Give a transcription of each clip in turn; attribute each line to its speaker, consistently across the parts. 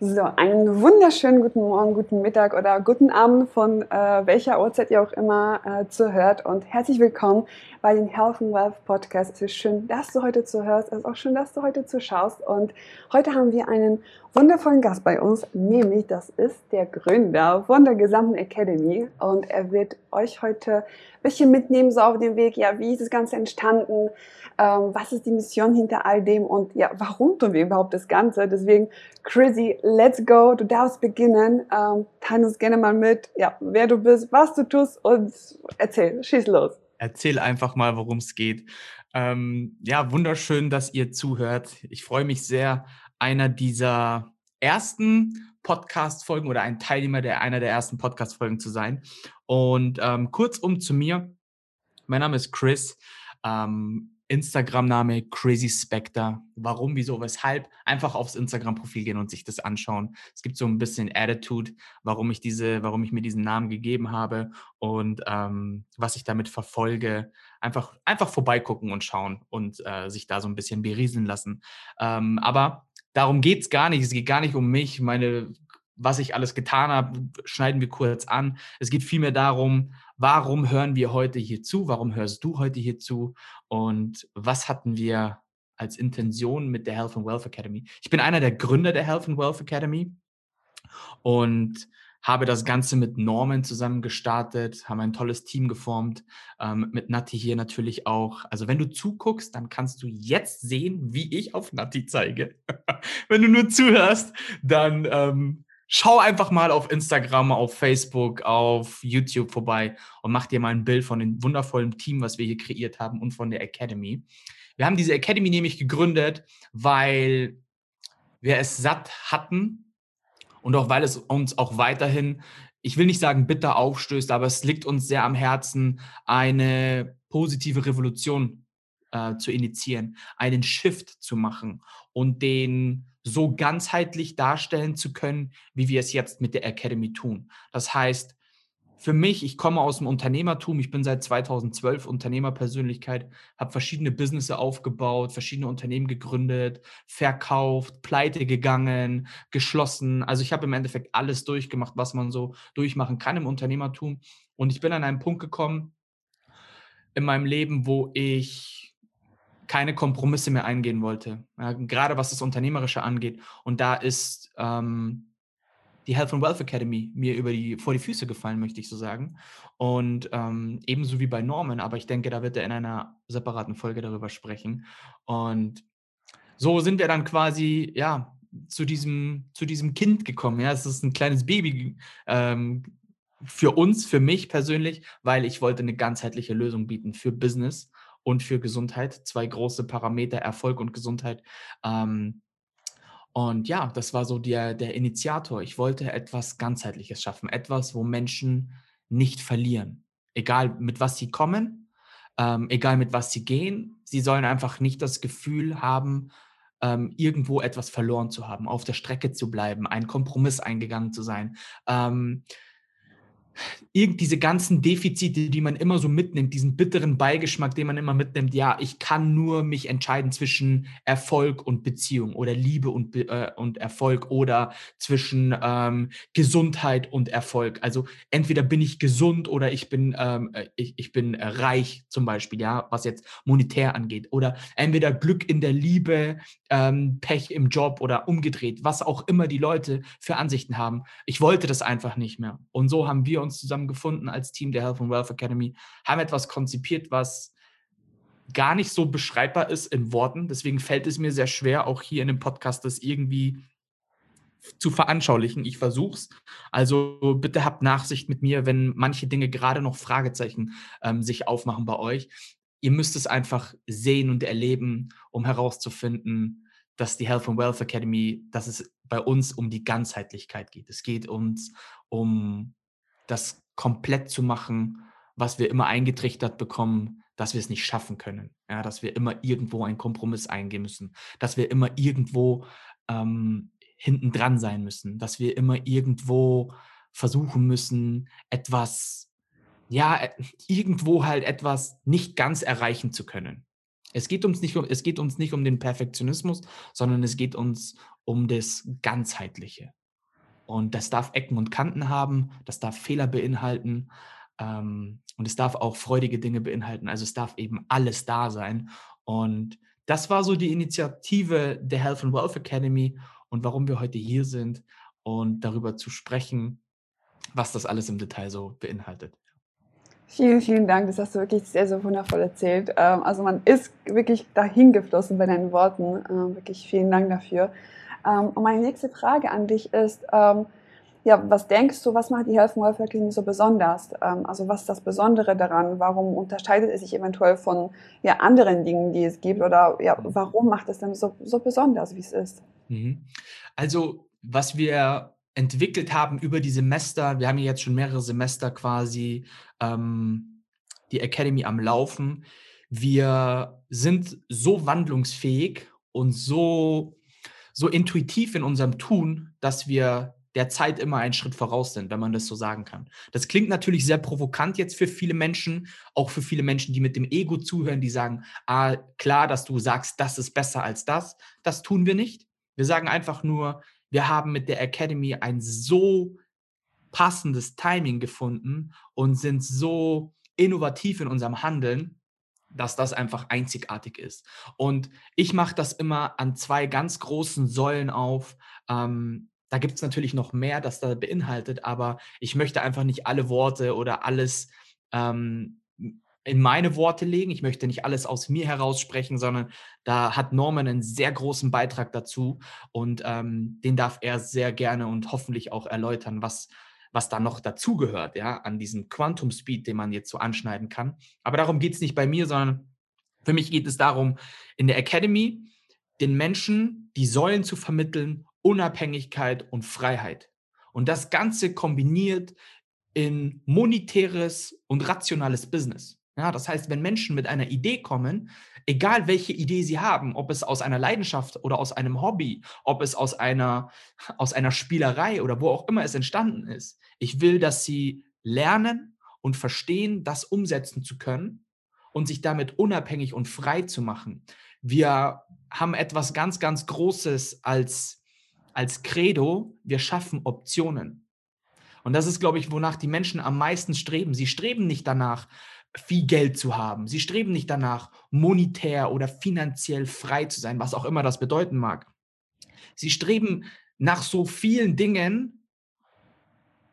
Speaker 1: So, einen wunderschönen guten Morgen, guten Mittag oder guten Abend von äh, welcher Uhrzeit ihr auch immer äh, zuhört und herzlich willkommen bei den Health and Wealth Podcast. Es ist schön, dass du heute zuhörst. Es ist auch schön, dass du heute zuschaust. Und heute haben wir einen wundervollen Gast bei uns, nämlich das ist der Gründer von der gesamten Academy und er wird euch heute ein bisschen mitnehmen so auf dem Weg. Ja, wie ist das Ganze entstanden? Ähm, was ist die Mission hinter all dem und ja, warum tun wir überhaupt das Ganze? Deswegen, Chrissy, let's go. Du darfst beginnen. Ähm, teile uns gerne mal mit, ja, wer du bist, was du tust und erzähl, schieß los.
Speaker 2: Erzähl einfach mal, worum es geht. Ähm, ja, wunderschön, dass ihr zuhört. Ich freue mich sehr, einer dieser ersten Podcast-Folgen oder ein Teilnehmer der einer der ersten Podcast-Folgen zu sein. Und ähm, kurzum zu mir. Mein Name ist Chris. Ähm, Instagram-Name Crazy Spectre. Warum, wieso, weshalb? Einfach aufs Instagram-Profil gehen und sich das anschauen. Es gibt so ein bisschen Attitude, warum ich diese, warum ich mir diesen Namen gegeben habe und ähm, was ich damit verfolge. Einfach, einfach vorbeigucken und schauen und äh, sich da so ein bisschen berieseln lassen. Ähm, aber darum geht es gar nicht. Es geht gar nicht um mich, meine was ich alles getan habe, schneiden wir kurz an. Es geht vielmehr darum, warum hören wir heute hier zu? Warum hörst du heute hier zu? Und was hatten wir als Intention mit der Health and Wealth Academy? Ich bin einer der Gründer der Health and Wealth Academy und habe das Ganze mit Norman zusammen gestartet, haben ein tolles Team geformt, ähm, mit Nati hier natürlich auch. Also wenn du zuguckst, dann kannst du jetzt sehen, wie ich auf Nati zeige. wenn du nur zuhörst, dann ähm, schau einfach mal auf Instagram, auf Facebook, auf YouTube vorbei und mach dir mal ein Bild von dem wundervollen Team, was wir hier kreiert haben und von der Academy. Wir haben diese Academy nämlich gegründet, weil wir es satt hatten und auch weil es uns auch weiterhin, ich will nicht sagen bitter aufstößt, aber es liegt uns sehr am Herzen, eine positive Revolution äh, zu initiieren, einen Shift zu machen und den so ganzheitlich darstellen zu können, wie wir es jetzt mit der Academy tun. Das heißt, für mich, ich komme aus dem Unternehmertum, ich bin seit 2012 Unternehmerpersönlichkeit, habe verschiedene Businesses aufgebaut, verschiedene Unternehmen gegründet, verkauft, pleite gegangen, geschlossen. Also ich habe im Endeffekt alles durchgemacht, was man so durchmachen kann im Unternehmertum. Und ich bin an einen Punkt gekommen in meinem Leben, wo ich keine Kompromisse mehr eingehen wollte, ja, gerade was das Unternehmerische angeht. Und da ist ähm, die Health and Wealth Academy mir über die, vor die Füße gefallen, möchte ich so sagen. Und ähm, ebenso wie bei Norman, aber ich denke, da wird er in einer separaten Folge darüber sprechen. Und so sind wir dann quasi, ja, zu diesem, zu diesem Kind gekommen. Ja, es ist ein kleines Baby ähm, für uns, für mich persönlich, weil ich wollte eine ganzheitliche Lösung bieten für Business und für Gesundheit. Zwei große Parameter, Erfolg und Gesundheit. Ähm, und ja, das war so der, der Initiator. Ich wollte etwas ganzheitliches schaffen, etwas, wo Menschen nicht verlieren. Egal mit was sie kommen, ähm, egal mit was sie gehen, sie sollen einfach nicht das Gefühl haben, ähm, irgendwo etwas verloren zu haben, auf der Strecke zu bleiben, einen Kompromiss eingegangen zu sein. Ähm, irgend diese ganzen Defizite, die man immer so mitnimmt, diesen bitteren Beigeschmack, den man immer mitnimmt, ja, ich kann nur mich entscheiden zwischen Erfolg und Beziehung oder Liebe und, äh, und Erfolg oder zwischen ähm, Gesundheit und Erfolg. Also entweder bin ich gesund oder ich bin, ähm, äh, ich, ich bin reich zum Beispiel, ja, was jetzt monetär angeht. Oder entweder Glück in der Liebe, ähm, Pech im Job oder umgedreht, was auch immer die Leute für Ansichten haben. Ich wollte das einfach nicht mehr. Und so haben wir uns zusammengefunden als Team der Health and Wealth Academy, haben etwas konzipiert, was gar nicht so beschreibbar ist in Worten. Deswegen fällt es mir sehr schwer, auch hier in dem Podcast das irgendwie zu veranschaulichen. Ich versuche es. Also bitte habt Nachsicht mit mir, wenn manche Dinge gerade noch Fragezeichen ähm, sich aufmachen bei euch. Ihr müsst es einfach sehen und erleben, um herauszufinden, dass die Health and Wealth Academy, dass es bei uns um die Ganzheitlichkeit geht. Es geht uns um das komplett zu machen, was wir immer eingetrichtert bekommen, dass wir es nicht schaffen können. Ja, dass wir immer irgendwo einen Kompromiss eingehen müssen, dass wir immer irgendwo ähm, hinten dran sein müssen, dass wir immer irgendwo versuchen müssen, etwas, ja, äh, irgendwo halt etwas nicht ganz erreichen zu können. Es geht uns nicht um, es geht uns nicht um den Perfektionismus, sondern es geht uns um das Ganzheitliche. Und das darf Ecken und Kanten haben, das darf Fehler beinhalten ähm, und es darf auch freudige Dinge beinhalten. Also es darf eben alles da sein. Und das war so die Initiative der Health and Wealth Academy und warum wir heute hier sind und darüber zu sprechen, was das alles im Detail so beinhaltet.
Speaker 1: Vielen, vielen Dank. Das hast du wirklich sehr, sehr wundervoll erzählt. Ähm, also man ist wirklich dahin geflossen bei deinen Worten. Ähm, wirklich vielen Dank dafür. Ähm, und meine nächste Frage an dich ist, ja, was denkst du, was macht die Health Welfare Clinic so besonders? Also was ist das Besondere daran? Warum unterscheidet es sich eventuell von ja, anderen Dingen, die es gibt? Oder ja, warum macht es denn so, so besonders, wie es ist?
Speaker 2: Mhm. Also was wir entwickelt haben über die Semester, wir haben ja jetzt schon mehrere Semester quasi ähm, die Academy am Laufen. Wir sind so wandlungsfähig und so, so intuitiv in unserem Tun, dass wir der Zeit immer einen Schritt voraus sind, wenn man das so sagen kann. Das klingt natürlich sehr provokant jetzt für viele Menschen, auch für viele Menschen, die mit dem Ego zuhören, die sagen, ah, klar, dass du sagst, das ist besser als das. Das tun wir nicht. Wir sagen einfach nur, wir haben mit der Academy ein so passendes Timing gefunden und sind so innovativ in unserem Handeln, dass das einfach einzigartig ist. Und ich mache das immer an zwei ganz großen Säulen auf. Ähm, da gibt es natürlich noch mehr, das da beinhaltet, aber ich möchte einfach nicht alle Worte oder alles ähm, in meine Worte legen. Ich möchte nicht alles aus mir heraus sprechen, sondern da hat Norman einen sehr großen Beitrag dazu und ähm, den darf er sehr gerne und hoffentlich auch erläutern, was, was da noch dazugehört, ja, an diesem Quantum Speed, den man jetzt so anschneiden kann. Aber darum geht es nicht bei mir, sondern für mich geht es darum, in der Academy den Menschen die Säulen zu vermitteln, Unabhängigkeit und Freiheit. Und das Ganze kombiniert in monetäres und rationales Business. Ja, das heißt, wenn Menschen mit einer Idee kommen, egal welche Idee sie haben, ob es aus einer Leidenschaft oder aus einem Hobby, ob es aus einer, aus einer Spielerei oder wo auch immer es entstanden ist, ich will, dass sie lernen und verstehen, das umsetzen zu können und sich damit unabhängig und frei zu machen. Wir haben etwas ganz, ganz Großes als, als Credo. Wir schaffen Optionen. Und das ist, glaube ich, wonach die Menschen am meisten streben. Sie streben nicht danach, viel Geld zu haben. Sie streben nicht danach, monetär oder finanziell frei zu sein, was auch immer das bedeuten mag. Sie streben nach so vielen Dingen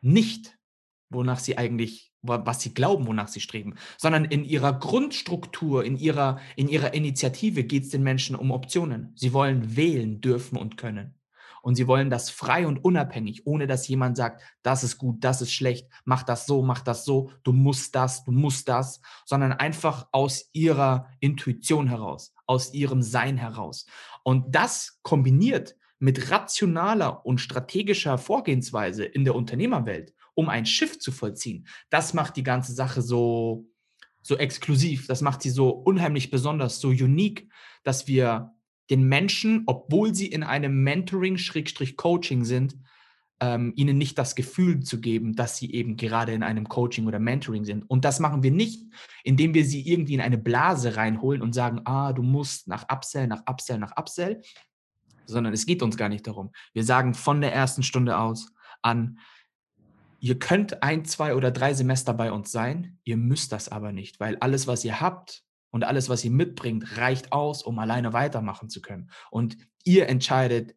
Speaker 2: nicht, wonach sie eigentlich, was sie glauben, wonach sie streben, sondern in ihrer Grundstruktur, in ihrer, in ihrer Initiative geht es den Menschen um Optionen. Sie wollen wählen dürfen und können. Und sie wollen das frei und unabhängig, ohne dass jemand sagt, das ist gut, das ist schlecht, mach das so, mach das so, du musst das, du musst das, sondern einfach aus ihrer Intuition heraus, aus ihrem Sein heraus. Und das kombiniert mit rationaler und strategischer Vorgehensweise in der Unternehmerwelt, um ein Schiff zu vollziehen, das macht die ganze Sache so, so exklusiv, das macht sie so unheimlich besonders, so unique, dass wir den Menschen, obwohl sie in einem Mentoring-Coaching sind, ähm, ihnen nicht das Gefühl zu geben, dass sie eben gerade in einem Coaching oder Mentoring sind. Und das machen wir nicht, indem wir sie irgendwie in eine Blase reinholen und sagen, ah, du musst nach Upsell, nach Upsell, nach Upsell, sondern es geht uns gar nicht darum. Wir sagen von der ersten Stunde aus an, ihr könnt ein, zwei oder drei Semester bei uns sein, ihr müsst das aber nicht, weil alles, was ihr habt, und alles, was ihr mitbringt, reicht aus, um alleine weitermachen zu können. Und ihr entscheidet,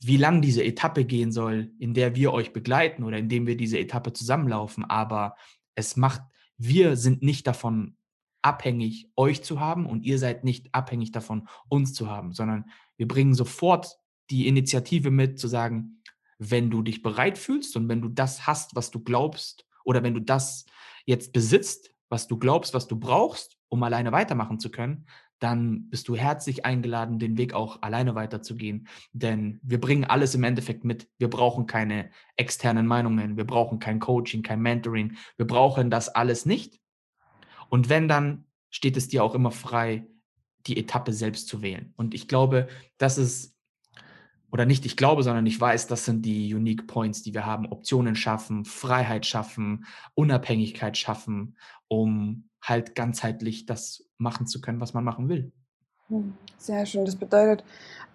Speaker 2: wie lang diese Etappe gehen soll, in der wir euch begleiten oder in dem wir diese Etappe zusammenlaufen. Aber es macht, wir sind nicht davon abhängig, euch zu haben und ihr seid nicht abhängig davon, uns zu haben, sondern wir bringen sofort die Initiative mit, zu sagen, wenn du dich bereit fühlst und wenn du das hast, was du glaubst, oder wenn du das jetzt besitzt, was du glaubst, was du brauchst, um alleine weitermachen zu können, dann bist du herzlich eingeladen, den Weg auch alleine weiterzugehen. Denn wir bringen alles im Endeffekt mit. Wir brauchen keine externen Meinungen, wir brauchen kein Coaching, kein Mentoring, wir brauchen das alles nicht. Und wenn, dann steht es dir auch immer frei, die Etappe selbst zu wählen. Und ich glaube, das ist oder nicht ich glaube, sondern ich weiß, das sind die Unique Points, die wir haben. Optionen schaffen, Freiheit schaffen, Unabhängigkeit schaffen, um halt ganzheitlich das machen zu können, was man machen will.
Speaker 1: Hm, sehr schön. Das bedeutet,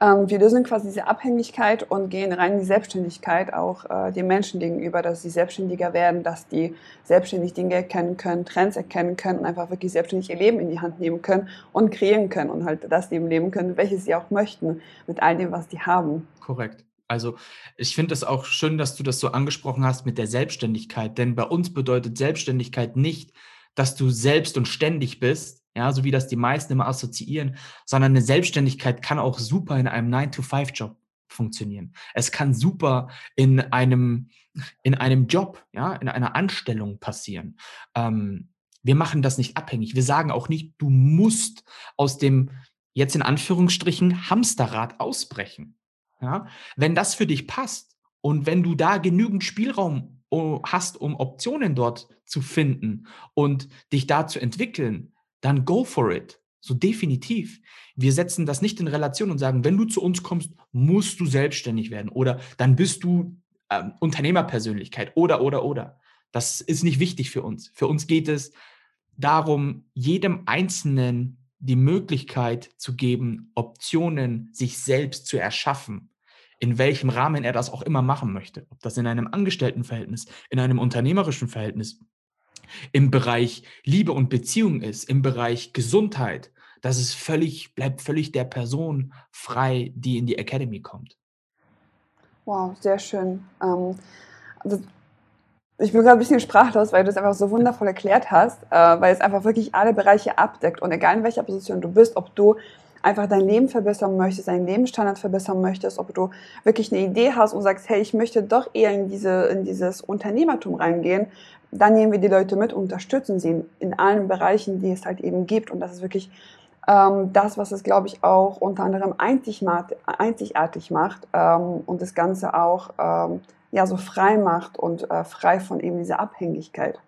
Speaker 1: ähm, wir lösen quasi diese Abhängigkeit und gehen rein in die Selbstständigkeit auch äh, den Menschen gegenüber, dass sie selbstständiger werden, dass die selbstständig Dinge erkennen können, Trends erkennen können und einfach wirklich selbstständig ihr Leben in die Hand nehmen können und kreieren können und halt das Leben leben können, welches sie auch möchten, mit all dem, was die haben.
Speaker 2: Korrekt. Also ich finde es auch schön, dass du das so angesprochen hast mit der Selbstständigkeit, denn bei uns bedeutet Selbstständigkeit nicht, dass du selbst und ständig bist, ja, so wie das die meisten immer assoziieren, sondern eine Selbstständigkeit kann auch super in einem 9-to-5-Job funktionieren. Es kann super in einem, in einem Job, ja, in einer Anstellung passieren. Ähm, wir machen das nicht abhängig. Wir sagen auch nicht, du musst aus dem jetzt in Anführungsstrichen Hamsterrad ausbrechen. Ja? Wenn das für dich passt und wenn du da genügend Spielraum oh, hast, um Optionen dort zu finden und dich da zu entwickeln, dann go for it. So definitiv. Wir setzen das nicht in Relation und sagen, wenn du zu uns kommst, musst du selbstständig werden oder dann bist du ähm, Unternehmerpersönlichkeit oder, oder, oder. Das ist nicht wichtig für uns. Für uns geht es darum, jedem Einzelnen die Möglichkeit zu geben, Optionen sich selbst zu erschaffen, in welchem Rahmen er das auch immer machen möchte. Ob das in einem Angestelltenverhältnis, in einem unternehmerischen Verhältnis, im Bereich Liebe und Beziehung ist, im Bereich Gesundheit, das ist völlig, bleibt völlig der Person frei, die in die Academy kommt.
Speaker 1: Wow, sehr schön. Ähm, also ich bin gerade ein bisschen sprachlos, weil du es einfach so wundervoll erklärt hast, äh, weil es einfach wirklich alle Bereiche abdeckt. Und egal in welcher Position du bist, ob du einfach dein Leben verbessern möchtest, deinen Lebensstandard verbessern möchtest, ob du wirklich eine Idee hast und sagst, hey, ich möchte doch eher in, diese, in dieses Unternehmertum reingehen, dann nehmen wir die Leute mit, unterstützen sie in, allen Bereichen, die es halt eben gibt. Und das ist wirklich ähm, das, was es, glaube ich, auch unter anderem einzigartig macht ähm, und das Ganze auch ähm, ja, so frei macht und äh, frei von eben dieser Abhängigkeit.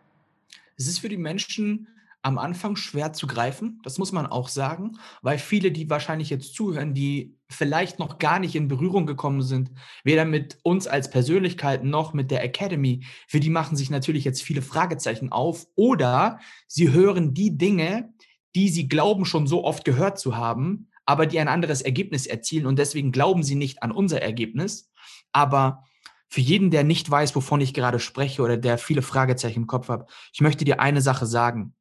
Speaker 2: Es ist für die Menschen am Anfang schwer zu greifen, das muss man auch sagen, weil viele, die wahrscheinlich jetzt zuhören, die vielleicht noch gar nicht in Berührung gekommen sind, weder mit uns als Persönlichkeit noch mit der Academy, für die machen sich natürlich jetzt viele Fragezeichen auf oder sie hören die Dinge, die sie glauben schon so oft gehört zu haben, aber die ein anderes Ergebnis erzielen und deswegen glauben sie nicht an unser Ergebnis. Aber für jeden, der nicht weiß, wovon ich gerade spreche oder der viele Fragezeichen im Kopf hat, ich möchte dir eine Sache sagen.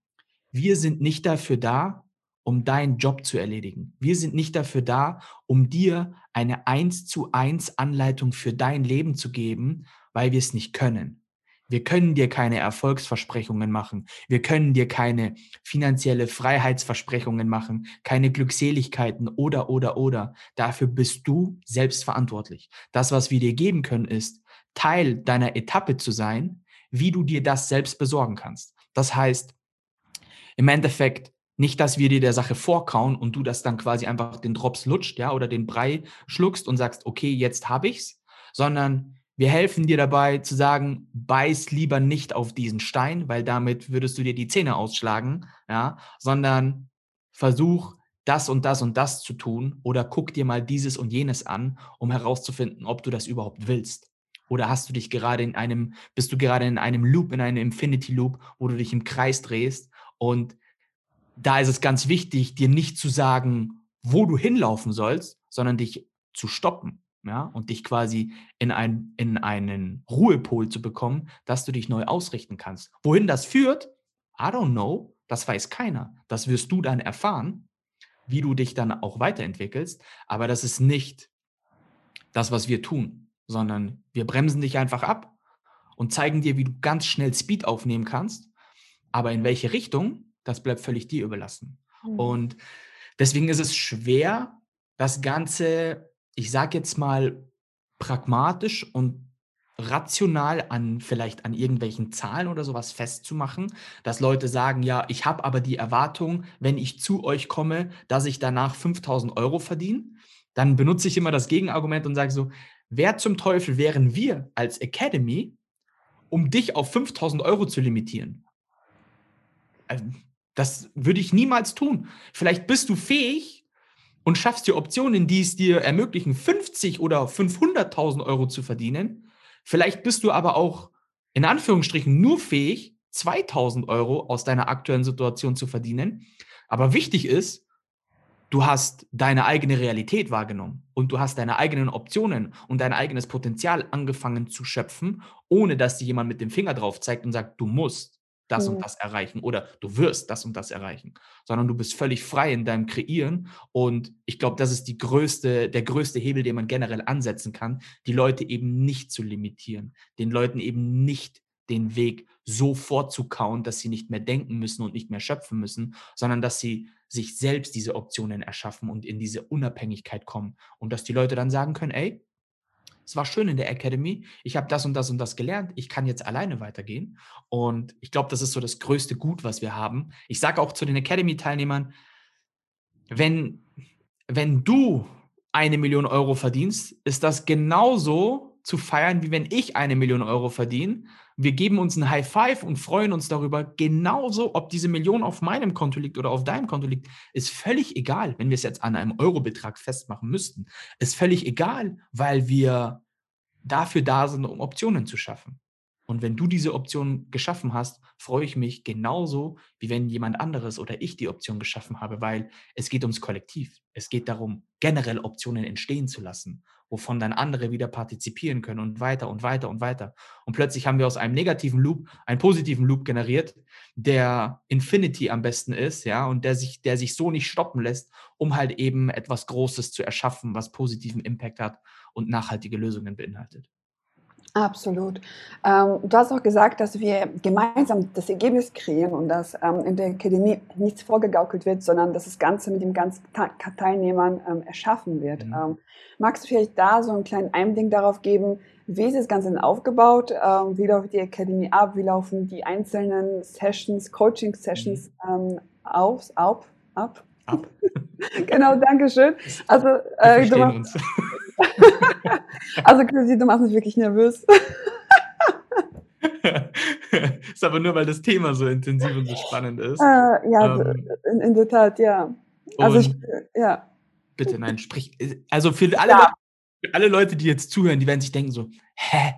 Speaker 2: Wir sind nicht dafür da, um deinen Job zu erledigen. Wir sind nicht dafür da, um dir eine eins zu eins Anleitung für dein Leben zu geben, weil wir es nicht können. Wir können dir keine Erfolgsversprechungen machen. Wir können dir keine finanzielle Freiheitsversprechungen machen, keine Glückseligkeiten oder, oder, oder. Dafür bist du selbst verantwortlich. Das, was wir dir geben können, ist, Teil deiner Etappe zu sein, wie du dir das selbst besorgen kannst. Das heißt, im Endeffekt nicht, dass wir dir der Sache vorkauen und du das dann quasi einfach den Drops lutscht, ja, oder den Brei schluckst und sagst, okay, jetzt habe ich's, sondern wir helfen dir dabei zu sagen, beiß lieber nicht auf diesen Stein, weil damit würdest du dir die Zähne ausschlagen, ja, sondern versuch das und das und das zu tun oder guck dir mal dieses und jenes an, um herauszufinden, ob du das überhaupt willst. Oder hast du dich gerade in einem, bist du gerade in einem Loop, in einem Infinity Loop, wo du dich im Kreis drehst und da ist es ganz wichtig, dir nicht zu sagen, wo du hinlaufen sollst, sondern dich zu stoppen, ja, und dich quasi in, ein, in einen Ruhepol zu bekommen, dass du dich neu ausrichten kannst. Wohin das führt, I don't know, das weiß keiner. Das wirst du dann erfahren, wie du dich dann auch weiterentwickelst, aber das ist nicht das, was wir tun, sondern wir bremsen dich einfach ab und zeigen dir, wie du ganz schnell Speed aufnehmen kannst aber in welche Richtung, das bleibt völlig dir überlassen. Mhm. Und deswegen ist es schwer, das Ganze, ich sage jetzt mal, pragmatisch und rational an vielleicht an irgendwelchen Zahlen oder sowas festzumachen, dass Leute sagen, ja, ich habe aber die Erwartung, wenn ich zu euch komme, dass ich danach 5000 Euro verdiene, dann benutze ich immer das Gegenargument und sage so, wer zum Teufel wären wir als Academy, um dich auf 5000 Euro zu limitieren? Also, das würde ich niemals tun. Vielleicht bist du fähig und schaffst dir Optionen, die es dir ermöglichen, 50 oder 500.000 Euro zu verdienen. Vielleicht bist du aber auch in Anführungsstrichen nur fähig, 2000 Euro aus deiner aktuellen Situation zu verdienen. Aber wichtig ist, du hast deine eigene Realität wahrgenommen und du hast deine eigenen Optionen und dein eigenes Potenzial angefangen zu schöpfen, ohne dass dir jemand mit dem Finger drauf zeigt und sagt, du musst das und
Speaker 1: Mhm.
Speaker 2: das erreichen oder du wirst das und das erreichen, sondern du bist völlig frei in deinem Kreieren und ich glaube, das ist die größte, der größte Hebel, den man generell ansetzen kann, die Leute eben nicht zu limitieren, den Leuten eben nicht den Weg so vorzukauen, dass sie nicht mehr denken müssen und nicht mehr schöpfen müssen, sondern dass sie sich selbst diese Optionen erschaffen und in diese Unabhängigkeit kommen und dass die Leute dann sagen können, ey, es war schön in der Academy, ich habe das und das und das gelernt, ich kann jetzt alleine weitergehen. Und ich glaube, das ist so das größte Gut, was wir haben. Ich sage auch zu den Academy-Teilnehmern, wenn, wenn du eine Million Euro verdienst, ist das genauso zu feiern, wie wenn ich eine Million Euro verdiene. Wir geben uns ein High Five und freuen uns darüber. Genauso, ob diese Million auf meinem Konto liegt oder auf deinem Konto liegt, ist völlig egal, wenn wir es jetzt an einem Eurobetrag festmachen müssten. Ist völlig egal, weil wir dafür da sind, um Optionen zu schaffen. Und wenn du diese Option geschaffen hast, freue ich mich genauso, wie wenn jemand anderes oder ich die Option geschaffen habe, weil es geht ums Kollektiv. Es geht darum, generell Optionen entstehen zu lassen, wovon dann andere wieder partizipieren können und weiter und weiter und weiter. Und plötzlich haben wir aus einem negativen Loop einen positiven Loop generiert, der Infinity am besten ist, ja, und der sich, der sich so nicht stoppen lässt, um halt eben etwas Großes zu erschaffen, was positiven Impact hat und nachhaltige Lösungen beinhaltet.
Speaker 1: Absolut. Ähm, du hast auch gesagt, dass wir gemeinsam das Ergebnis kreieren und dass ähm, in der Akademie nichts vorgegaukelt wird, sondern dass das Ganze mit den ganzen Teilnehmern ähm, erschaffen wird.
Speaker 2: Mhm.
Speaker 1: Ähm, magst du vielleicht da so einen kleinen Einblick darauf geben, wie ist das Ganze denn aufgebaut? Ähm, wie läuft die Akademie ab? Wie laufen die einzelnen Sessions, Coaching-Sessions ähm, auf, ab? ab?
Speaker 2: Ab.
Speaker 1: genau, danke schön. Also, äh, du machst. also Chrissy, du machst mich wirklich nervös.
Speaker 2: ist aber nur, weil das Thema so intensiv und so spannend ist.
Speaker 1: Äh, ja,
Speaker 2: Ähm,
Speaker 1: in, in der Tat, ja. Also ich, ja.
Speaker 2: bitte, nein, sprich. Also für alle,
Speaker 1: Ja.
Speaker 2: Leute, für alle Leute, die jetzt zuhören, die werden sich denken so, hä,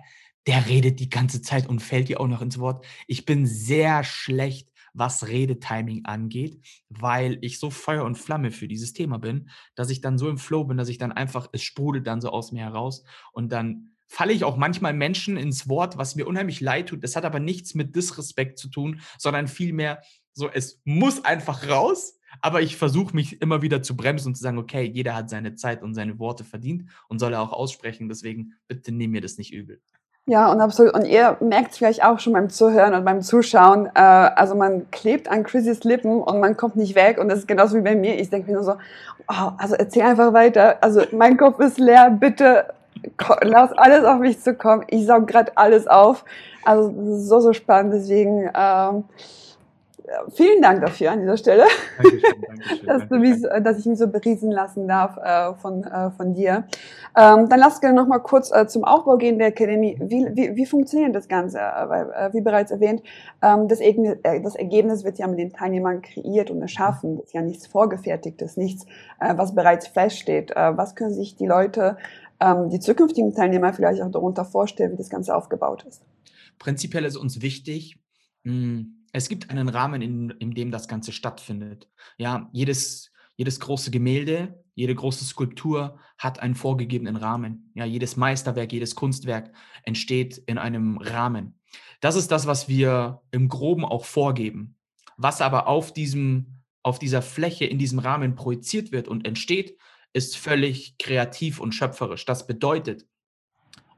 Speaker 2: der redet die ganze Zeit und fällt dir auch noch ins Wort. Ich bin sehr schlecht, was Redetiming angeht, weil ich so Feuer und Flamme für dieses Thema bin, dass ich dann so im Flow bin, dass ich dann einfach, es sprudelt dann so aus mir heraus und dann falle ich auch manchmal Menschen ins Wort, was mir unheimlich leid tut. Das hat aber nichts mit Disrespekt zu tun, sondern vielmehr so, es muss einfach raus, aber ich versuche mich immer wieder zu bremsen und zu sagen, okay, jeder hat seine Zeit und seine Worte verdient und soll er auch aussprechen, deswegen bitte nehm mir das nicht übel.
Speaker 1: Ja, und absolut. Und ihr merkt es vielleicht auch schon beim Zuhören und beim Zuschauen. Äh, also man klebt an Chrissys Lippen und man kommt nicht weg. Und das ist genauso wie bei mir. Ich denke mir nur so, oh, also erzähl einfach weiter. Also mein Kopf ist leer. Bitte lass alles auf mich zukommen. Ich saug gerade alles auf. Also das ist so, so spannend. Deswegen ähm, vielen Dank dafür an dieser Stelle.
Speaker 2: Dankeschön, Dankeschön.
Speaker 1: dass, du mich, dass ich mich so beriesen lassen darf äh, von, äh, von dir. Ähm, dann lass gerne noch mal kurz äh, zum Aufbau gehen der Akademie. Wie, wie, wie funktioniert das Ganze? Äh, weil, äh, wie bereits erwähnt, ähm, das, Ergebnis, äh, das Ergebnis wird ja mit den Teilnehmern kreiert und erschaffen. Das ist ja nichts Vorgefertigtes, nichts, äh, was bereits feststeht. Äh, was können sich die Leute, ähm, die zukünftigen Teilnehmer vielleicht auch darunter vorstellen, wie das Ganze aufgebaut ist?
Speaker 2: Prinzipiell ist uns wichtig, mh, es gibt einen Rahmen, in, in dem das Ganze stattfindet. Ja, jedes, jedes große Gemälde, jede große Skulptur hat einen vorgegebenen Rahmen. Ja, jedes Meisterwerk, jedes Kunstwerk entsteht in einem Rahmen. Das ist das, was wir im Groben auch vorgeben. Was aber auf diesem, auf dieser Fläche, in diesem Rahmen projiziert wird und entsteht, ist völlig kreativ und schöpferisch. Das bedeutet,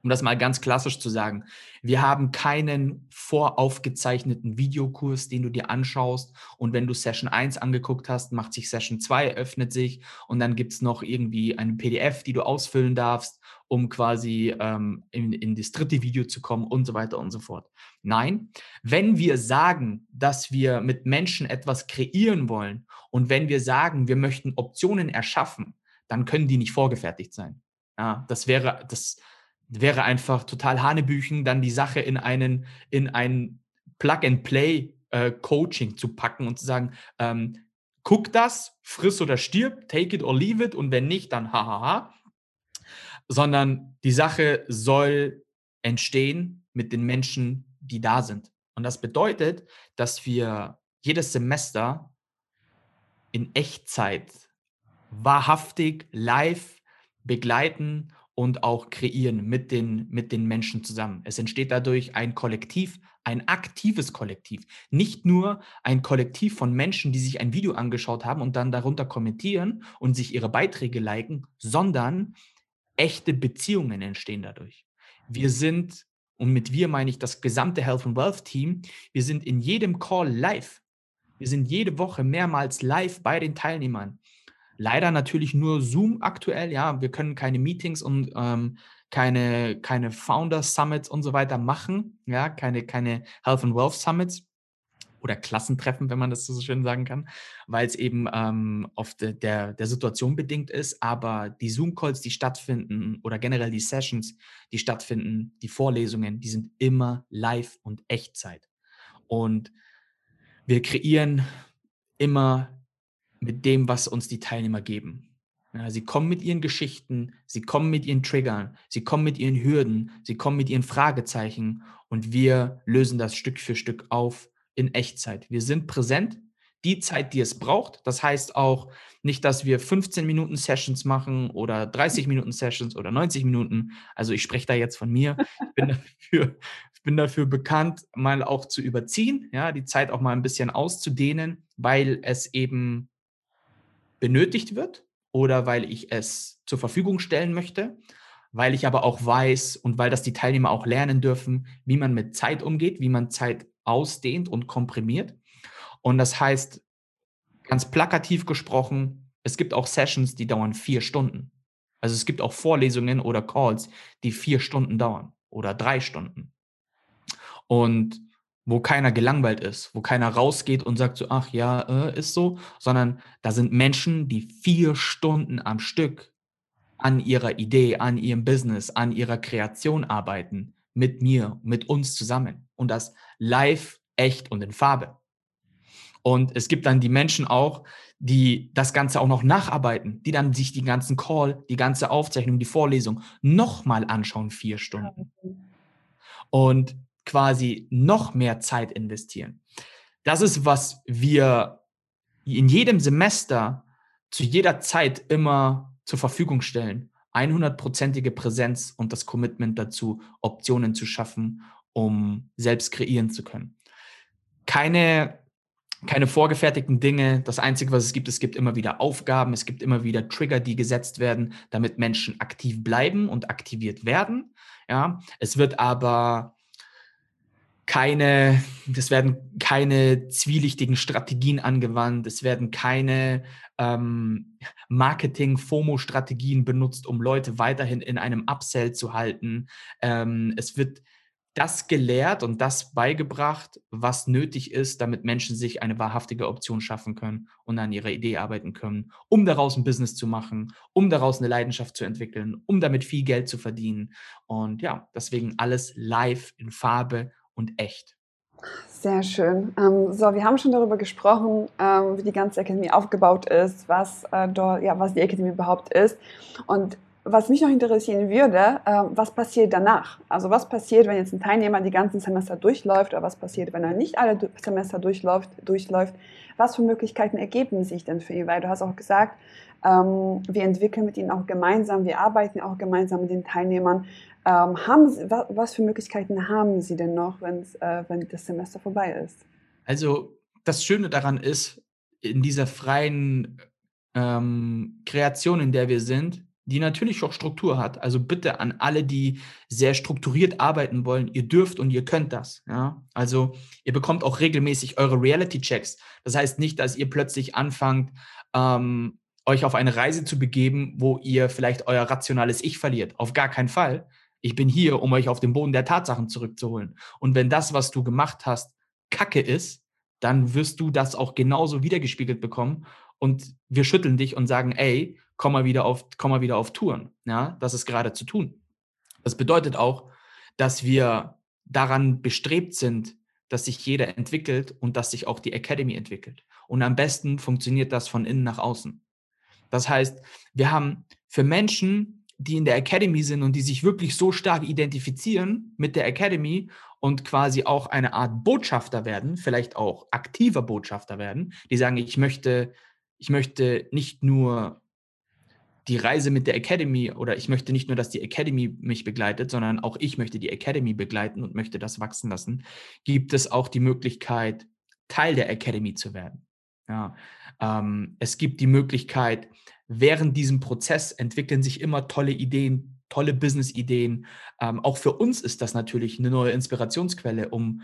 Speaker 2: um das mal ganz klassisch zu sagen, wir haben keinen voraufgezeichneten Videokurs, den du dir anschaust und wenn du Session 1 angeguckt hast, macht sich Session 2, öffnet sich und dann gibt es noch irgendwie eine PDF, die du ausfüllen darfst, um quasi ähm, in, in das dritte Video zu kommen und so weiter und so fort. Nein, wenn wir sagen, dass wir mit Menschen etwas kreieren wollen und wenn wir sagen, wir möchten Optionen erschaffen, dann können die nicht vorgefertigt sein. Ja, das wäre, das wäre einfach total Hanebüchen, dann die Sache in einen, in ein Plug-and-Play-Coaching zu packen und zu sagen, ähm, guck das, friss oder stirb, take it or leave it und wenn nicht, dann hahaha. Sondern die Sache soll entstehen mit den Menschen, die da sind. Und das bedeutet, dass wir jedes Semester in Echtzeit wahrhaftig live begleiten und auch kreieren mit den, mit den Menschen zusammen. Es entsteht dadurch ein Kollektiv, ein aktives Kollektiv. Nicht nur ein Kollektiv von Menschen, die sich ein Video angeschaut haben und dann darunter kommentieren und sich ihre Beiträge liken, sondern echte Beziehungen entstehen dadurch. Wir sind, und mit wir meine ich das gesamte Health and Wealth Team, wir sind in jedem Call live. Wir sind jede Woche mehrmals live bei den Teilnehmern. Leider natürlich nur Zoom aktuell, ja. Wir können keine Meetings und ähm, keine, keine Founder Summits und so weiter machen, ja, keine, keine Health and Wealth Summits oder Klassentreffen, wenn man das so schön sagen kann, weil es eben ähm, oft der, der, Situation bedingt ist. Aber die Zoom-Calls, die stattfinden oder generell die Sessions, die stattfinden, die Vorlesungen, die sind immer live und Echtzeit. Und wir kreieren immer mit dem, was uns die Teilnehmer geben. Ja, sie kommen mit ihren Geschichten, sie kommen mit ihren Triggern, sie kommen mit ihren Hürden, sie kommen mit ihren Fragezeichen und wir lösen das Stück für Stück auf in Echtzeit. Wir sind präsent, die Zeit, die es braucht. Das heißt auch nicht, dass wir 15 Minuten Sessions machen oder 30 Minuten Sessions oder 90 Minuten. Also ich spreche da jetzt von mir. Ich bin dafür, ich bin dafür bekannt, mal auch zu überziehen, ja, die Zeit auch mal ein bisschen auszudehnen, weil es eben benötigt wird oder weil ich es zur Verfügung stellen möchte, weil ich aber auch weiß und weil das die Teilnehmer auch lernen dürfen, wie man mit Zeit umgeht, wie man Zeit ausdehnt und komprimiert. Und das heißt, ganz plakativ gesprochen, es gibt auch Sessions, die dauern vier Stunden. Also es gibt auch Vorlesungen oder Calls, die vier Stunden dauern oder drei Stunden. Und wo keiner gelangweilt ist, wo keiner rausgeht und sagt so, ach ja, äh, ist so, sondern da sind Menschen, die vier Stunden am Stück an ihrer Idee, an ihrem Business, an ihrer Kreation arbeiten, mit mir, mit uns zusammen und das live, echt und in Farbe. Und es gibt dann die Menschen auch, die das Ganze auch noch nacharbeiten, die dann sich den ganzen Call, die ganze Aufzeichnung, die Vorlesung nochmal anschauen, vier Stunden. Und quasi noch mehr Zeit investieren. Das ist, was wir in jedem Semester zu jeder Zeit immer zur Verfügung stellen. 100%ige Präsenz und das Commitment dazu, Optionen zu schaffen, um selbst kreieren zu können. Keine, keine vorgefertigten Dinge. Das Einzige, was es gibt, es gibt immer wieder Aufgaben, es gibt immer wieder Trigger, die gesetzt werden, damit Menschen aktiv bleiben und aktiviert werden. Ja, es wird aber keine, es werden keine zwielichtigen Strategien angewandt, es werden keine ähm, Marketing-FOMO-Strategien benutzt, um Leute weiterhin in einem Upsell zu halten. Ähm, es wird das gelehrt und das beigebracht, was nötig ist, damit Menschen sich eine wahrhaftige Option schaffen können und an ihrer Idee arbeiten können, um daraus ein Business zu machen, um daraus eine Leidenschaft zu entwickeln, um damit viel Geld zu verdienen. Und ja, deswegen alles live in Farbe und echt.
Speaker 1: Sehr schön. Ähm, so, wir haben schon darüber gesprochen, ähm, wie die ganze Akademie aufgebaut ist, was, äh, dort, ja, was die Akademie überhaupt ist. Und was mich noch interessieren würde, äh, was passiert danach? Also was passiert, wenn jetzt ein Teilnehmer die ganzen Semester durchläuft oder was passiert, wenn er nicht alle Semester durchläuft? durchläuft? Was für Möglichkeiten ergeben sich denn für ihn? Weil du hast auch gesagt, ähm, wir entwickeln mit ihnen auch gemeinsam, wir arbeiten auch gemeinsam mit den Teilnehmern. Ähm, haben Sie, was, was, für Möglichkeiten haben Sie denn noch, äh, wenn das Semester vorbei ist?
Speaker 2: Also das Schöne daran ist, in dieser freien ähm, Kreation, in der wir sind, die natürlich auch Struktur hat. Also bitte an alle, die sehr strukturiert arbeiten wollen, ihr dürft und ihr könnt das. Ja? Also ihr bekommt auch regelmäßig eure Reality-Checks. Das heißt nicht, dass ihr plötzlich anfangt, ähm, euch auf eine Reise zu begeben, wo ihr vielleicht euer rationales Ich verliert. Auf gar keinen Fall. Ich bin hier, um euch auf den Boden der Tatsachen zurückzuholen. Und wenn das, was du gemacht hast, Kacke ist, dann wirst du das auch genauso wiedergespiegelt bekommen. Und wir schütteln dich und sagen, ey, komm mal wieder auf, komm mal wieder auf Touren. Ja, das ist gerade zu tun. Das bedeutet auch, dass wir daran bestrebt sind, dass sich jeder entwickelt und dass sich auch die Academy entwickelt. Und am besten funktioniert das von innen nach außen. Das heißt, wir haben für Menschen, die in der Academy sind und die sich wirklich so stark identifizieren mit der Academy und quasi auch eine Art Botschafter werden, vielleicht auch aktiver Botschafter werden, die sagen, ich möchte, ich möchte nicht nur die Reise mit der Academy oder ich möchte nicht nur, dass die Academy mich begleitet, sondern auch ich möchte die Academy begleiten und möchte das wachsen lassen, gibt es auch die Möglichkeit, Teil der Academy zu werden. Ja, ähm, es gibt die Möglichkeit, während diesem Prozess entwickeln sich immer tolle Ideen, tolle Business-Ideen. Ähm, auch für uns ist das natürlich eine neue Inspirationsquelle, um,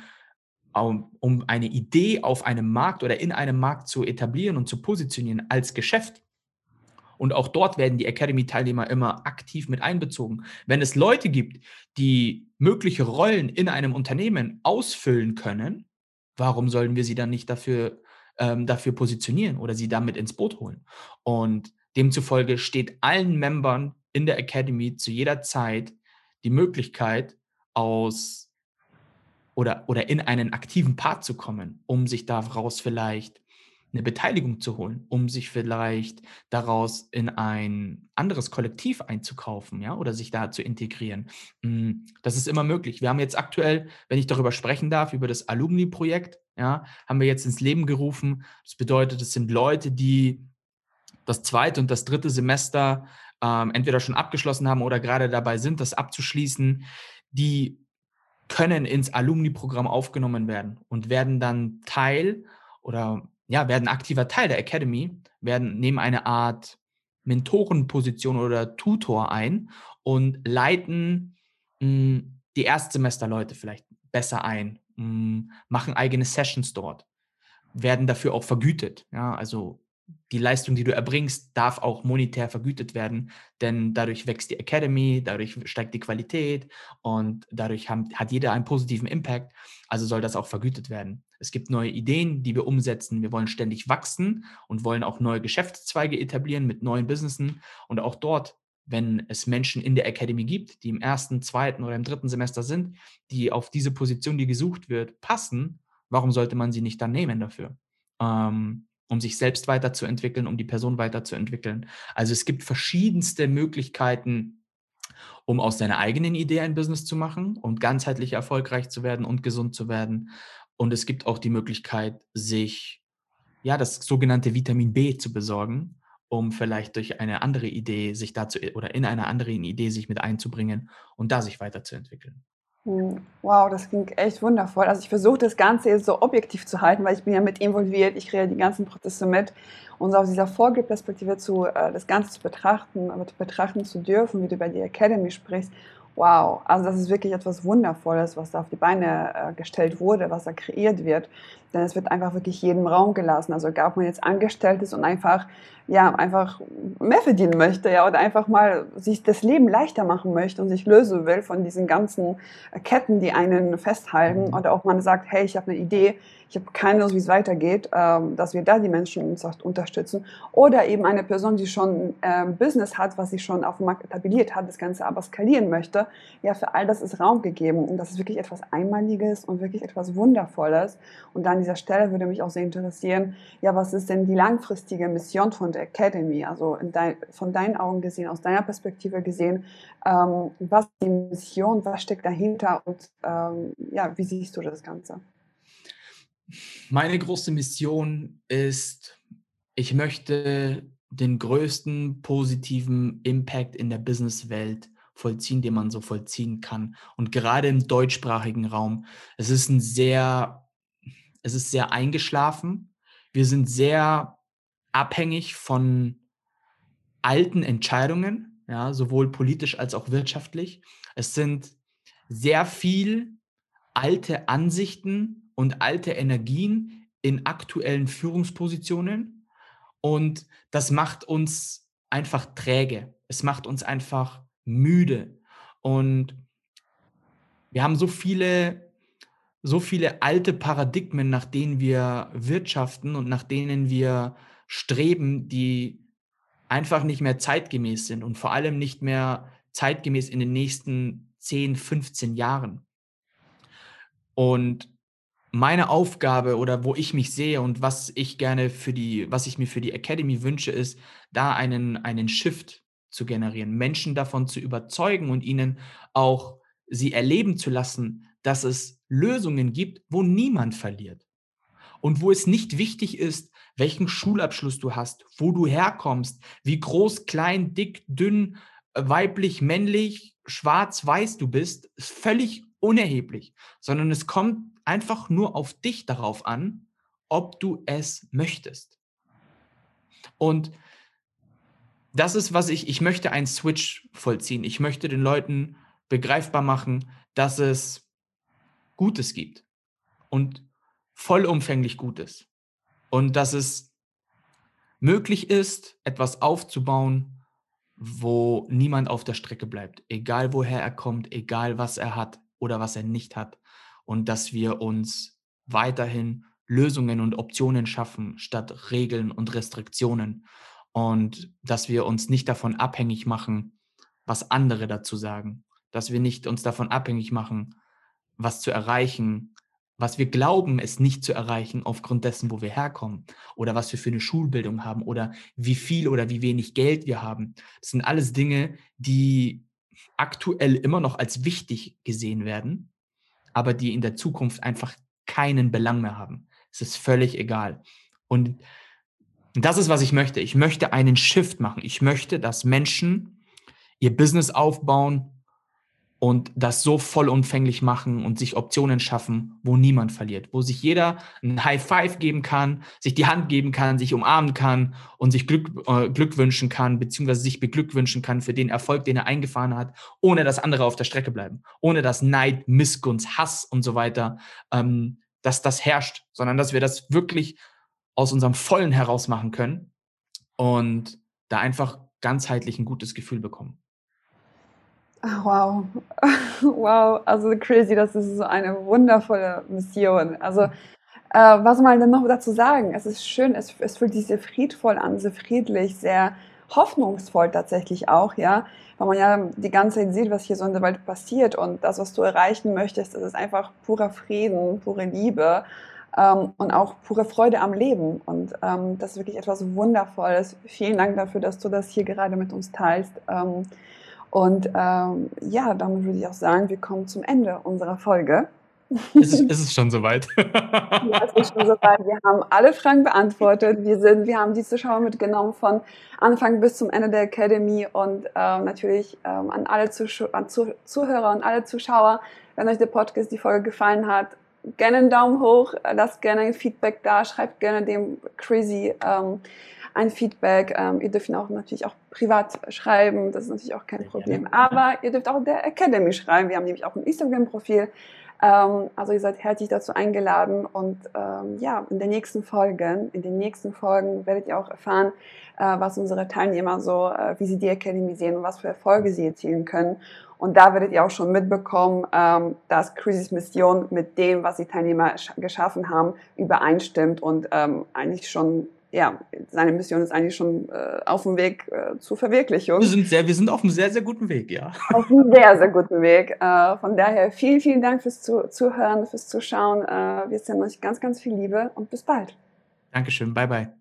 Speaker 2: um, um eine Idee auf einem Markt oder in einem Markt zu etablieren und zu positionieren als Geschäft. Und auch dort werden die Academy-Teilnehmer immer aktiv mit einbezogen. Wenn es Leute gibt, die mögliche Rollen in einem Unternehmen ausfüllen können, warum sollen wir sie dann nicht dafür, ähm, dafür positionieren oder sie damit ins Boot holen? Und demzufolge steht allen Membern in der Academy zu jeder Zeit die Möglichkeit, aus oder, oder in einen aktiven Part zu kommen, um sich daraus vielleicht eine Beteiligung zu holen, um sich vielleicht daraus in ein anderes Kollektiv einzukaufen, ja, oder sich da zu integrieren. Hm, das ist immer möglich. Wir haben jetzt aktuell, wenn ich darüber sprechen darf, über das Alumni-Projekt, ja, haben wir jetzt ins Leben gerufen. Das bedeutet, es sind Leute, die das zweite und das dritte Semester ähm, entweder schon abgeschlossen haben oder gerade dabei sind, das abzuschließen, die können ins Alumni-Programm aufgenommen werden und werden dann Teil oder ja, werden aktiver Teil der Academy, werden nehmen eine Art Mentorenposition oder Tutor ein und leiten mh, hm, die Erstsemesterleute vielleicht besser ein, mh, hm, machen eigene Sessions dort, werden dafür auch vergütet. Ja, also die Leistung, die du erbringst, darf auch monetär vergütet werden, denn dadurch wächst die Academy, dadurch steigt die Qualität und dadurch haben, hat jeder einen positiven Impact. Also soll das auch vergütet werden. Es gibt neue Ideen, die wir umsetzen. Wir wollen ständig wachsen und wollen auch neue Geschäftszweige etablieren mit neuen Businessen. Und auch dort, wenn es Menschen in der Academy gibt, die im ersten, zweiten oder im dritten Semester sind, die auf diese Position, die gesucht wird, passen, warum sollte man sie nicht dann nehmen dafür? Ähm, um sich selbst weiterzuentwickeln, um die Person weiterzuentwickeln. Also es gibt verschiedenste Möglichkeiten, um aus deiner eigenen Idee ein Business zu machen und ganzheitlich erfolgreich zu werden und gesund zu werden. Und es gibt auch die Möglichkeit, sich ja das sogenannte Vitamin B zu besorgen, um vielleicht durch eine andere Idee sich dazu oder in einer anderen Idee sich mit einzubringen und da sich weiterzuentwickeln.
Speaker 1: Hm, wow, das klingt echt wundervoll. Also ich versuche das Ganze jetzt so objektiv zu halten, weil ich bin ja mit involviert, ich kriege die ganzen Prozesse mit und so aus dieser Vogelperspektive zu äh, das Ganze zu betrachten, aber betrachten zu dürfen, wie du bei der Academy sprichst. Wow, also das ist wirklich etwas Wundervolles, was da auf die Beine äh, gestellt wurde, was da kreiert wird. Denn es wird einfach wirklich jedem Raum gelassen. Also egal, ob man jetzt angestellt ist und einfach ja, einfach mehr verdienen möchte, ja, oder einfach mal sich das Leben leichter machen möchte und sich lösen will von diesen ganzen Ketten, die einen festhalten, mhm. oder auch man sagt, hey, ich habe eine Idee, ich habe keine Lust, wie es weitergeht, ähm, dass wir da die Menschen unterstützen. Oder eben eine Person, die schon ähm, Business hat, was sich schon auf dem Markt etabliert hat, das Ganze aber skalieren möchte. Ja, für all das ist Raum gegeben. Und das ist wirklich etwas Einmaliges und wirklich etwas Wundervolles. Und an dieser Stelle würde mich auch sehr interessieren, ja, was ist denn die langfristige Mission von der Academy? Also dein, von deinen Augen gesehen, aus deiner Perspektive gesehen, ähm, was ist die Mission, was steckt dahinter und ähm, ja, wie siehst du das Ganze?
Speaker 2: Meine große Mission ist, ich möchte den größten positiven Impact in der Businesswelt vollziehen, den man so vollziehen kann. Und gerade im deutschsprachigen Raum, es ist ein sehr, es ist sehr eingeschlafen. Wir sind sehr abhängig von alten Entscheidungen, ja, sowohl politisch als auch wirtschaftlich. Es sind sehr viel alte Ansichten und alte Energien in aktuellen Führungspositionen. Und das macht uns einfach träge. Es macht uns einfach müde. Und wir haben so viele, so viele alte Paradigmen, nach denen wir wirtschaften und nach denen wir streben, die einfach nicht mehr zeitgemäß sind und vor allem nicht mehr zeitgemäß in den nächsten 10, 15 Jahren. Und meine Aufgabe oder wo ich mich sehe und was ich gerne für die, was ich mir für die Academy wünsche, ist, da einen, einen Shift zu generieren, Menschen davon zu überzeugen und ihnen auch sie erleben zu lassen, dass es Lösungen gibt, wo niemand verliert. Und wo es nicht wichtig ist, welchen Schulabschluss du hast, wo du herkommst, wie groß, klein, dick, dünn, weiblich, männlich, schwarz, weiß du bist, ist völlig unerheblich, sondern es kommt einfach nur auf dich darauf an, ob du es möchtest. Und das ist, was ich, ich möchte einen Switch vollziehen. Ich möchte den Leuten begreifbar machen, dass es Gutes gibt und vollumfänglich Gutes. Und dass es möglich ist, etwas aufzubauen, wo niemand auf der Strecke bleibt, egal woher er kommt, egal was er hat oder was er nicht hat. Und dass wir uns weiterhin Lösungen und Optionen schaffen, statt Regeln und Restriktionen. Und dass wir uns nicht davon abhängig machen, was andere dazu sagen. Dass wir nicht uns davon abhängig machen, was zu erreichen, was wir glauben, es nicht zu erreichen aufgrund dessen, wo wir herkommen oder was wir für eine Schulbildung haben oder wie viel oder wie wenig Geld wir haben. Das sind alles Dinge, die aktuell immer noch als wichtig gesehen werden, aber die in der Zukunft einfach keinen Belang mehr haben. Es ist völlig egal. Und das ist, was ich möchte. Ich möchte einen Shift machen. Ich möchte, dass Menschen ihr Business aufbauen und das so vollumfänglich machen und sich Optionen schaffen, wo niemand verliert, wo sich jeder ein High Five geben kann, sich die Hand geben kann, sich umarmen kann und sich Glück, äh, Glück wünschen kann, beziehungsweise sich beglückwünschen kann für den Erfolg, den er eingefahren hat, ohne dass andere auf der Strecke bleiben, ohne dass Neid, Missgunst, Hass und so weiter, ähm, dass das herrscht, sondern dass wir das wirklich aus unserem Vollen heraus machen können und da einfach ganzheitlich ein gutes Gefühl bekommen.
Speaker 1: Wow, wow, also crazy, das ist so eine wundervolle Mission. Also, äh, was soll man denn noch dazu sagen? Es ist schön, es, es fühlt sich sehr friedvoll an, sehr friedlich, sehr hoffnungsvoll tatsächlich auch, ja, weil man ja die ganze Zeit sieht, was hier so in der Welt passiert und das, was du erreichen möchtest, das ist einfach purer Frieden, pure Liebe ähm, und auch pure Freude am Leben und ähm, das ist wirklich etwas Wundervolles. Vielen Dank dafür, dass du das hier gerade mit uns teilst. Ähm, und ähm, ja, damit würde ich auch sagen, wir kommen zum Ende unserer Folge.
Speaker 2: Ist, ist es schon soweit?
Speaker 1: ja, es ist schon soweit. Wir haben alle Fragen beantwortet. Wir, sind, wir haben die Zuschauer mitgenommen von Anfang bis zum Ende der Academy und ähm, natürlich ähm, an alle Zusch an Zuh Zuhörer und alle Zuschauer, wenn euch der Podcast, die Folge gefallen hat, gerne einen Daumen hoch, lasst gerne ein Feedback da, schreibt gerne dem Crazy ähm, ein Feedback. Ähm, ihr dürft ihn auch natürlich auch privat schreiben, das ist natürlich auch kein Problem. Aber ihr dürft auch der Academy schreiben. Wir haben nämlich auch ein Instagram-Profil. Ähm, also ihr seid herzlich dazu eingeladen und ähm, ja, in den nächsten Folgen, in den nächsten Folgen werdet ihr auch erfahren, äh, was unsere Teilnehmer so, äh, wie sie die Academy sehen und was für Erfolge sie erzielen können. Und da werdet ihr auch schon mitbekommen, ähm, dass Chrissys Mission mit dem, was die Teilnehmer geschaffen haben, übereinstimmt und ähm, eigentlich schon ja, seine Mission ist eigentlich schon äh, auf dem Weg äh, zur Verwirklichung.
Speaker 2: Wir sind, sehr, wir sind auf einem sehr, sehr guten Weg, ja.
Speaker 1: Auf einem sehr, sehr guten Weg. Äh, von daher vielen, vielen Dank fürs Zu Zuhören, fürs Zuschauen. Äh, wir senden euch ganz, ganz viel Liebe und bis bald.
Speaker 2: Dankeschön. Bye, bye.